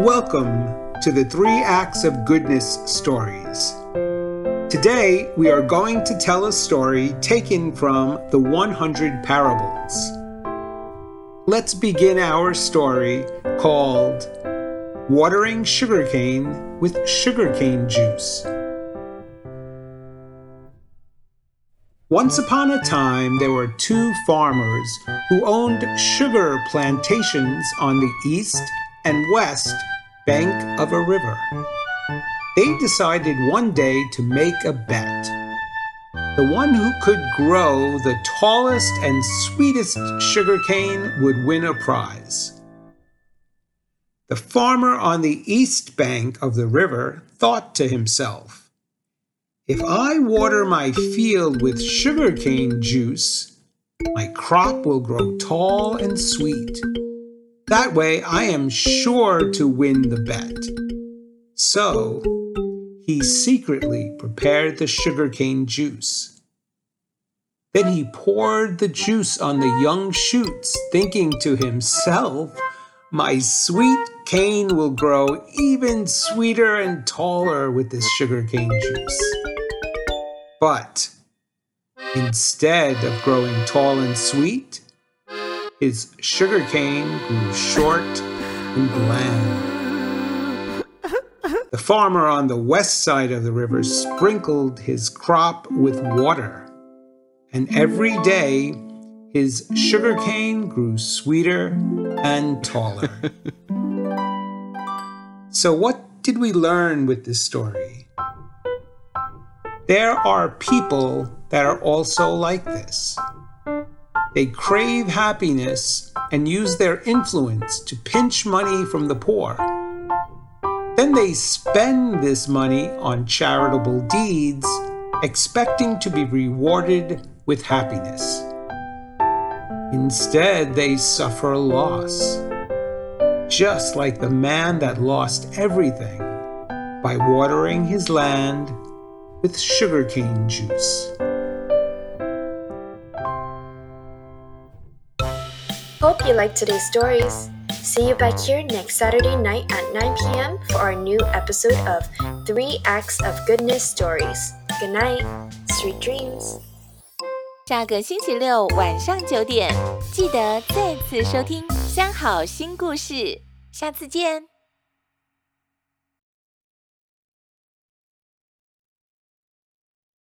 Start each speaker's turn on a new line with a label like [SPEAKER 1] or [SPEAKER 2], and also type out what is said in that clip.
[SPEAKER 1] Welcome to the Three Acts of Goodness stories. Today, we are going to tell a story taken from the 100 Parables. Let's begin our story called Watering Sugarcane with Sugarcane Juice. Once upon a time, there were two farmers who owned sugar plantations on the east and west bank of a river. They decided one day to make a bet. The one who could grow the tallest and sweetest sugarcane would win a prize. The farmer on the east bank of the river thought to himself, If I water my field with sugarcane juice, my crop will grow tall and sweet. That way I am sure to win the bet. So he secretly prepared the sugarcane juice. Then he poured the juice on the young shoots, thinking to himself, My sweet cane will grow even sweeter and taller with this sugarcane juice. But instead of growing tall and sweet, his sugar cane grew short and bland. The farmer on the west side of the river sprinkled his crop with water, and every day his sugar cane grew sweeter and taller. so, what did we learn with this story? There are people that are also like this. They crave happiness and use their influence to pinch money from the poor. Then they spend this money on charitable deeds, expecting to be rewarded with happiness. Instead, they suffer loss, just like the man that lost everything by watering his land with sugarcane juice.
[SPEAKER 2] Hope you liked today's stories. See you back here next Saturday night at 9 p.m. for our new episode of Three Acts of Goodness Stories. Good night, sweet dreams.
[SPEAKER 3] 下个星期六晚上九点，记得再次收听《三好心故事》，下次见。